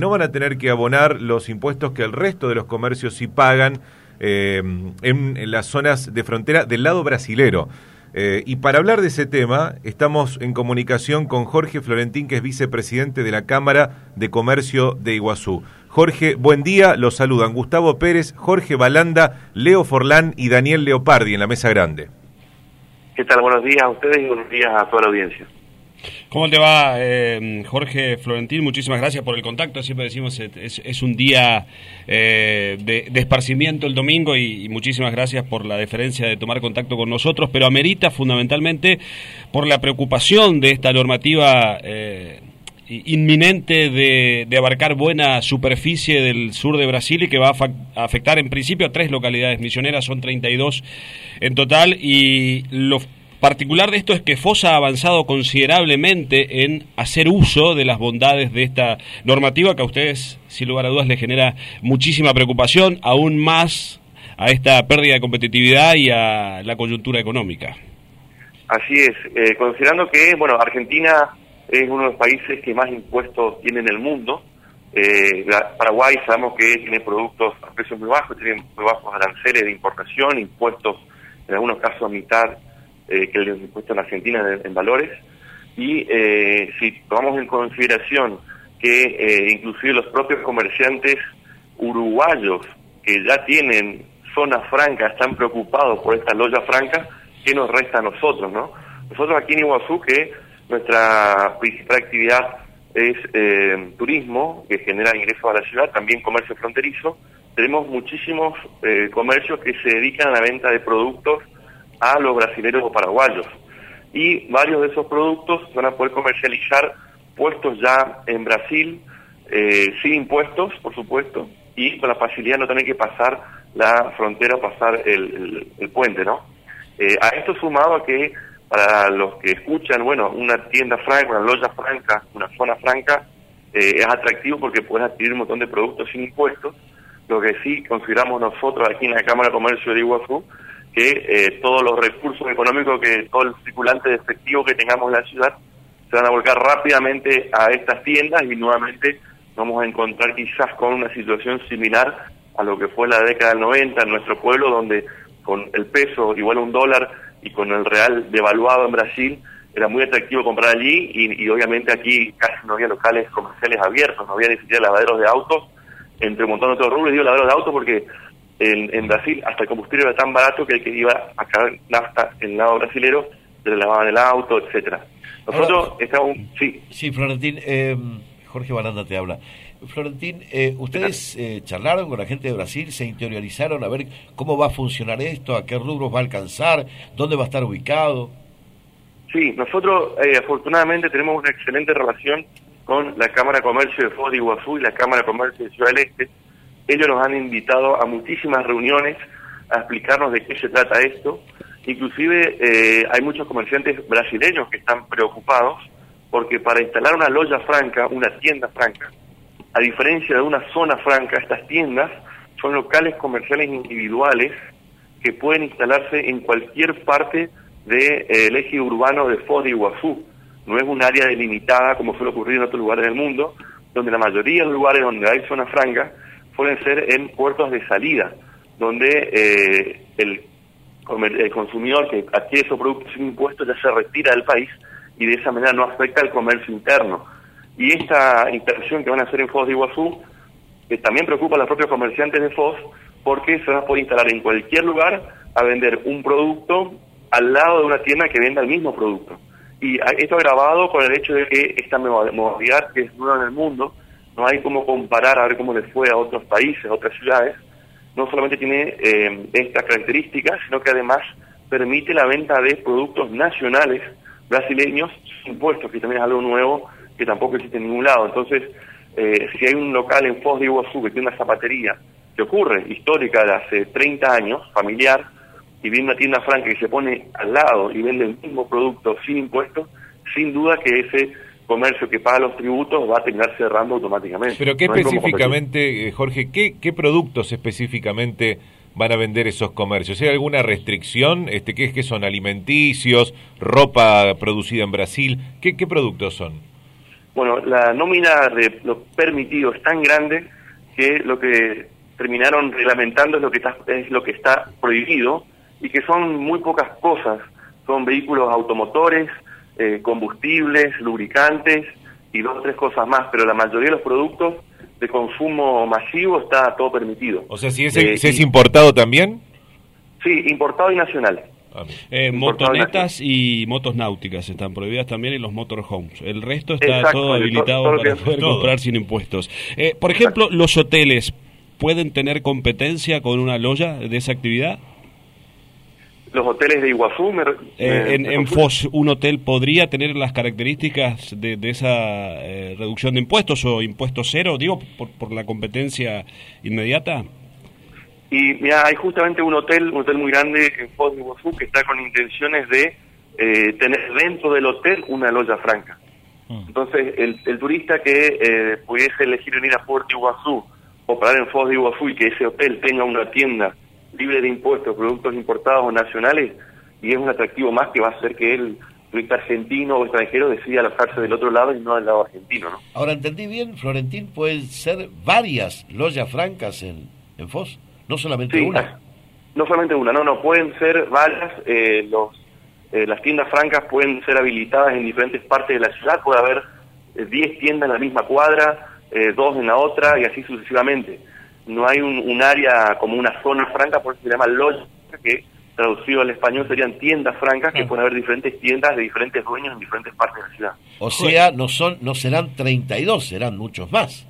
no van a tener que abonar los impuestos que el resto de los comercios sí pagan eh, en, las zonas de frontera del lado brasilero. Eh, y para hablar de ese tema, estamos en comunicación con Jorge Florentín, que es vicepresidente de la Cámara de Comercio de Iguazú. Jorge, buen día, los saludan Gustavo Pérez, Jorge Balanda, Leo Forlán y Daniel Leopardi en la mesa grande. ¿Qué tal? Buenos días a ustedes y buenos días a toda la audiencia. ¿Cómo te va, eh, Jorge Florentín? Muchísimas gracias por el contacto. Siempre decimos es, es un día eh, de, esparcimiento el domingo y, muchísimas gracias por la deferencia de tomar contacto con nosotros, pero amerita fundamentalmente por la preocupación de esta normativa. Eh, inminente de, de, abarcar buena superficie del sur de Brasil y que va a afectar en principio a tres localidades misioneras, son 32 en total, y los particular de esto es que FOSA ha avanzado considerablemente en hacer uso de las bondades de esta normativa que a ustedes, sin lugar a dudas, les genera muchísima preocupación, aún más a esta pérdida de competitividad y a la coyuntura económica. Así es, eh, considerando que, bueno, Argentina es uno de los países que más impuestos tiene en el mundo, eh, Paraguay sabemos que tiene productos a precios muy bajos, tiene muy bajos aranceles de importación, impuestos en algunos casos a mitad eh, que el impuesto en Argentina en, valores. Y eh, si tomamos en consideración que eh, inclusive los propios comerciantes uruguayos que ya tienen zonas francas están preocupados por esta loya franca, ¿qué nos resta a nosotros? no Nosotros aquí en Iguazú, que nuestra principal actividad es eh, turismo, que genera ingresos a la ciudad, también comercio fronterizo, tenemos muchísimos eh, comercios que se dedican a la venta de productos a los brasileños o paraguayos. Y varios de esos productos van a poder comercializar puestos ya en Brasil, eh, sin impuestos, por supuesto, y con la facilidad de no tener que pasar la frontera o pasar el, puente, ¿no? Eh, a esto sumado a que para los que escuchan, bueno, una tienda franca, una loya franca, una zona franca, eh, es atractivo porque puedes adquirir un montón de productos sin impuestos, lo que sí consideramos nosotros aquí en la Cámara de Comercio de Iguazú, que eh, todos los recursos económicos, que todo el circulante de efectivo que tengamos en la ciudad, se van a volcar rápidamente a estas tiendas y nuevamente vamos a encontrar quizás con una situación similar a lo que fue la década del 90 en nuestro pueblo, donde con el peso igual a un dólar y con el real devaluado en Brasil, era muy atractivo comprar allí y, obviamente aquí casi no había locales comerciales abiertos, no había ni siquiera lavaderos de autos, entre un montón de otros rubros, digo lavaderos de autos porque en, Brasil hasta el combustible era tan barato que el que iba a caer nafta en el lado brasilero le lavaban el auto, etcétera. Nosotros estamos... Sí, sí Florentín, eh, Jorge Baranda te habla. Florentín, eh, ¿ustedes eh, charlaron con la gente de Brasil, se interiorizaron a ver cómo va a funcionar esto, a qué rubros va a alcanzar, dónde va a estar ubicado? Sí, nosotros afortunadamente tenemos una excelente relación con la Cámara de Comercio de Foz de Iguazú y la Cámara de Comercio de Ciudad del Este, ellos nos han invitado a muchísimas reuniones a explicarnos de qué se trata esto. Inclusive eh, hay muchos comerciantes brasileños que están preocupados porque para instalar una loya franca, una tienda franca, a diferencia de una zona franca, estas tiendas son locales comerciales individuales que pueden instalarse en cualquier parte del eh, eje urbano de Foz de Iguazú. No es un área delimitada como suele ocurrir en otros lugares del mundo, donde la mayoría de los lugares donde hay zona franca pueden ser en puertos de salida, donde eh, el, el, consumidor que adquiere esos productos sin impuestos ya se retira del país y de esa manera no afecta al comercio interno. Y esta instalación que van a hacer en Foz de Iguazú también preocupa a los propios comerciantes de Foz porque se va a poder instalar en cualquier lugar a vender un producto al lado de una tienda que venda el mismo producto. Y esto agravado con el hecho de que esta modalidad que es nueva en el mundo, no hay como comparar a ver cómo les fue a otros países, a otras ciudades, no solamente tiene eh, estas características, sino que además permite la venta de productos nacionales brasileños sin impuestos, que también es algo nuevo que tampoco existe en ningún lado. Entonces, eh, si hay un local en Foz de Iguazú que tiene una zapatería, que ocurre, histórica de hace 30 años, familiar, y viene una tienda franca que se pone al lado y vende el mismo producto sin impuestos, sin duda que ese comercio que paga los tributos va a terminar cerrando automáticamente. Pero ¿qué específicamente, eh, Jorge, ¿qué, qué productos específicamente van a vender esos comercios? ¿Hay alguna restricción? Este, ¿Qué es que son alimenticios, ropa producida en Brasil? ¿Qué, qué productos son? Bueno, la nómina de lo permitido es tan grande que lo que terminaron reglamentando es lo que está, es lo que está prohibido y que son muy pocas cosas. Son vehículos automotores, eh, combustibles, lubricantes y dos o tres cosas más, pero la mayoría de los productos de consumo masivo está todo permitido. O sea, si es, eh, si es importado también. Sí, importado y nacional. Ah, eh, motonetas y motos náuticas están prohibidas también en los motorhomes. El resto está todo habilitado para poder comprar sin impuestos. Eh, por ejemplo, los hoteles pueden tener competencia con una loya de esa actividad. Los hoteles de Iguazú. Eh, en, en FOS, ¿un hotel podría tener las características de, esa reducción de impuestos o impuesto cero, digo, por, por la competencia inmediata? Y mira, hay justamente un hotel, un hotel muy grande en Foz de Iguazú que está con intenciones de eh, tener dentro del hotel una loya franca. Mm. Entonces, el, turista que eh, pudiese elegir venir a Puerto Iguazú o parar en Foz de Iguazú y que ese hotel tenga una tienda libre de impuestos, productos importados o nacionales, y es un atractivo más que va a hacer que el turista argentino o extranjero decida alojarse del otro lado y no del lado argentino. ¿no? Ahora, entendí bien, Florentín, pueden ser varias loyas francas en, en Foz. No solamente una. No solamente una, no, no, pueden ser varias, eh, los, eh, las tiendas francas pueden ser habilitadas en diferentes partes de la ciudad, puede haber 10 eh, tiendas en la misma cuadra, dos en la otra y así sucesivamente. No hay un, área como una zona franca, por eso se llama loja, que traducido al español serían tiendas francas, que pueden haber diferentes tiendas de diferentes dueños en diferentes partes de la ciudad. O sea, no son no serán 32, serán muchos más.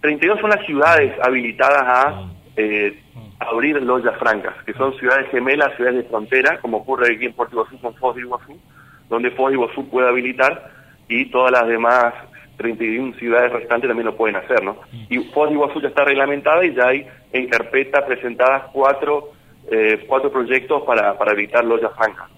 32 son las ciudades habilitadas a ah eh, abrir loyas francas, que son ciudades gemelas, ciudades de frontera, como ocurre aquí en Puerto Iguazú con Foz de Iguazú, donde Foz de Iguazú puede habilitar y todas las demás 31 ciudades restantes también lo pueden hacer, ¿no? Y Foz de Iguazú ya está reglamentada y ya hay en carpeta presentadas cuatro, eh, cuatro proyectos para, para habilitar loyas francas.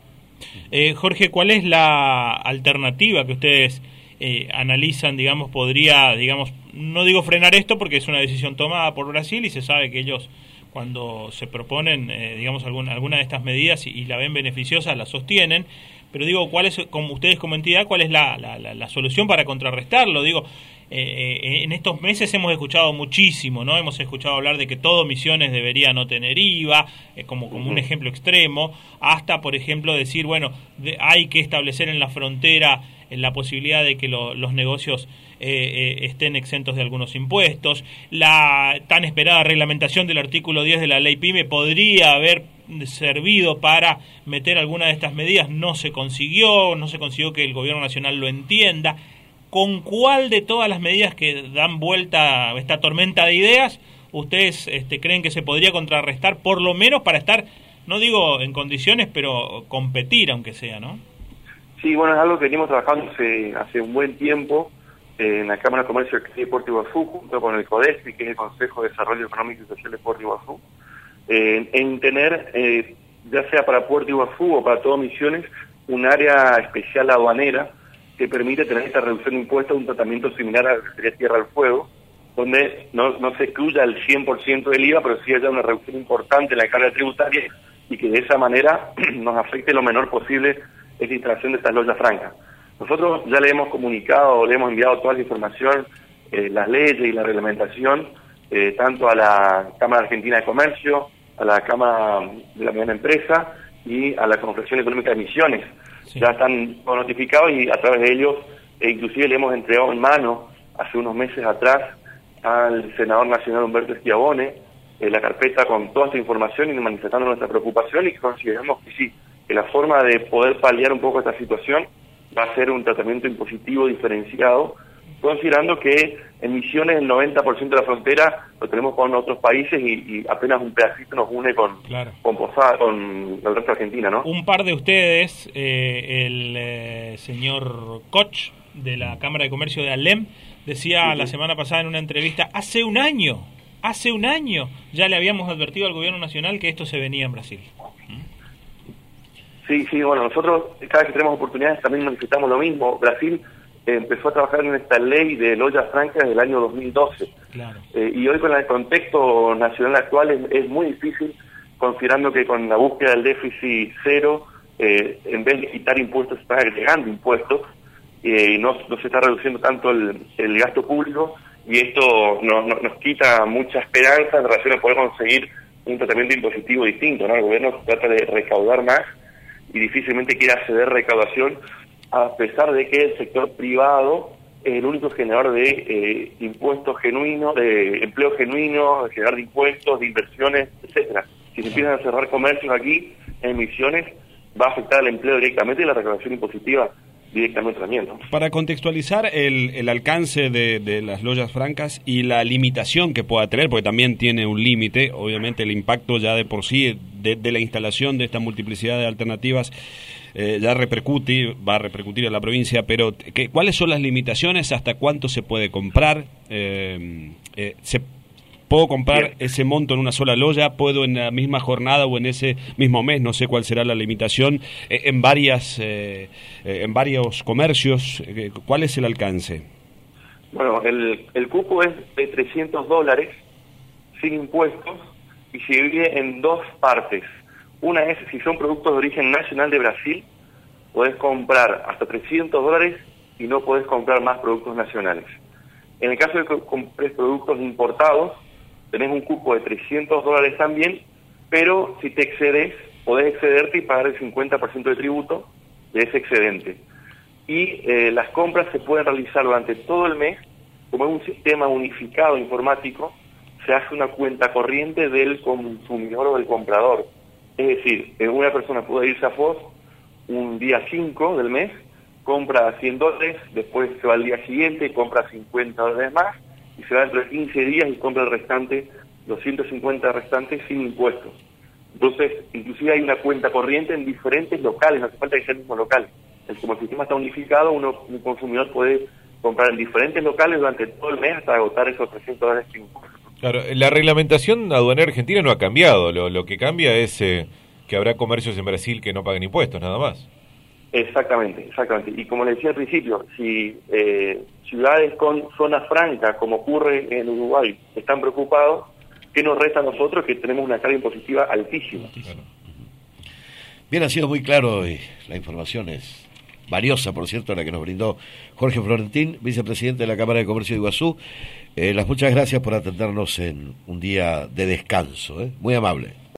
Eh, Jorge, ¿cuál es la alternativa que ustedes eh, analizan, digamos, podría, digamos, no digo frenar esto porque es una decisión tomada por Brasil y se sabe que ellos cuando se proponen, eh, digamos, alguna, alguna de estas medidas y, la ven beneficiosa, la sostienen, pero digo, ¿cuál es, como ustedes como entidad, cuál es la, la, solución para contrarrestarlo? Digo, eh, en estos meses hemos escuchado muchísimo, ¿no? Hemos escuchado hablar de que todo Misiones debería no tener IVA, como, como un ejemplo extremo, hasta, por ejemplo, decir, bueno, hay que establecer en la frontera la posibilidad de que los negocios eh, eh, estén exentos de algunos impuestos. La tan esperada reglamentación del artículo 10 de la ley PYME podría haber servido para meter alguna de estas medidas, no se consiguió, no se consiguió que el gobierno nacional lo entienda. ¿Con cuál de todas las medidas que dan vuelta a esta tormenta de ideas ustedes este, creen que se podría contrarrestar, por lo menos para estar, no digo en condiciones, pero competir aunque sea, ¿no? Sí, bueno, es algo que venimos trabajando hace, hace un buen tiempo eh, en la Cámara de Comercio de Puerto Iguazú, junto con el CODESPI, que es el Consejo de Desarrollo Económico y Social de Puerto Iguazú, eh, en tener, eh, ya sea para Puerto Iguazú o para todas Misiones, un área especial aduanera que permite tener esta reducción de impuestos, un tratamiento similar a la Tierra al Fuego, donde no, no se excluya el 100% del IVA, pero sí haya una reducción importante en la carga tributaria y que de esa manera nos afecte lo menor posible es la instalación de estas loyas francas. Nosotros ya le hemos comunicado, le hemos enviado toda la información, eh, las leyes y la reglamentación, eh, tanto a la Cámara Argentina de Comercio, a la Cámara de la Mediana Empresa y a la Confederación Económica de Misiones. Ya están notificados y a través de ellos, e inclusive le hemos entregado en mano hace unos meses atrás al senador nacional Humberto Esquiabone eh, la carpeta con toda esta información y manifestando nuestra preocupación y que consideramos que sí, que la forma de poder paliar un poco esta situación va a ser un tratamiento impositivo diferenciado, considerando que en Misiones el 90% de la frontera lo tenemos con otros países y, apenas un pedacito nos une con, con, Posada, con el resto de Argentina, ¿no? Un par de ustedes, eh, el eh, señor Koch de la Cámara de Comercio de Alem, decía la semana pasada en una entrevista, hace un año, hace un año ya le habíamos advertido al gobierno nacional que esto se venía en Brasil. Sí, sí, bueno, nosotros cada vez que tenemos oportunidades también manifestamos lo mismo. Brasil empezó a trabajar en esta ley de loyas francas en el año 2012. Claro. Eh, y hoy con el contexto nacional actual es, muy difícil, considerando que con la búsqueda del déficit cero, eh, en vez de quitar impuestos, se están agregando impuestos. eh, no, no se está reduciendo tanto el, el gasto público y esto nos, nos, nos quita mucha esperanza en relación a poder conseguir un tratamiento impositivo distinto, ¿no? El gobierno trata de recaudar más y difícilmente quiere acceder recaudación a pesar de que el sector privado es el único generador de eh, impuestos genuinos, de empleo genuino, de generar de impuestos, de inversiones, etcétera. Si se empiezan a cerrar comercios aquí, emisiones, va a afectar al empleo directamente y la recaudación impositiva directamente también. ¿no? Para contextualizar el, el alcance de, de, las loyas francas y la limitación que pueda tener, porque también tiene un límite, obviamente el impacto ya de por sí de, la instalación de esta multiplicidad de alternativas eh, ya repercute, va a repercutir en la provincia, pero ¿qué, ¿cuáles son las limitaciones? ¿Hasta cuánto se puede comprar? Eh, eh, ¿se ¿Puedo comprar Bien. ese monto en una sola loya? ¿Puedo en la misma jornada o en ese mismo mes? No sé cuál será la limitación. Eh, en, varias, eh, en varios comercios, eh, ¿cuál es el alcance? Bueno, el, el cupo es de 300 dólares sin impuestos y se divide en dos partes. Una es si son productos de origen nacional de Brasil, podés comprar hasta 300 dólares y no podés comprar más productos nacionales. En el caso de que compres productos importados, tenés un cupo de 300 dólares también, pero si te excedes, podés excederte y pagar el 50% de tributo de ese excedente. Y eh, las compras se pueden realizar durante todo el mes, como es un sistema unificado informático, se hace una cuenta corriente del consumidor o del comprador. Es decir, una persona puede irse a FOS un día 5 del mes, compra 100 dólares, después se va al día siguiente y compra 50 dólares más, y se va dentro de 15 días y compra el restante, los 150 restantes sin impuestos. Entonces, inclusive hay una cuenta corriente en diferentes locales, no hace falta que sea el mismo local. El, como el sistema está unificado, uno, un consumidor puede comprar en diferentes locales durante todo el mes hasta agotar esos 300 dólares sin impuestos. Claro, la reglamentación aduanera argentina no ha cambiado, lo, lo que cambia es eh, que habrá comercios en Brasil que no paguen impuestos, nada más. Exactamente, exactamente. Y como le decía al principio, si eh, ciudades con zona franca, como ocurre en Uruguay, están preocupados, ¿qué nos resta a nosotros que tenemos una carga impositiva altísima? Bien, ha sido muy claro y la información es valiosa, por cierto, la que nos brindó Jorge Florentín, vicepresidente de la Cámara de Comercio de Iguazú. Eh, las muchas gracias por atendernos en un día de descanso, ¿eh? muy amable.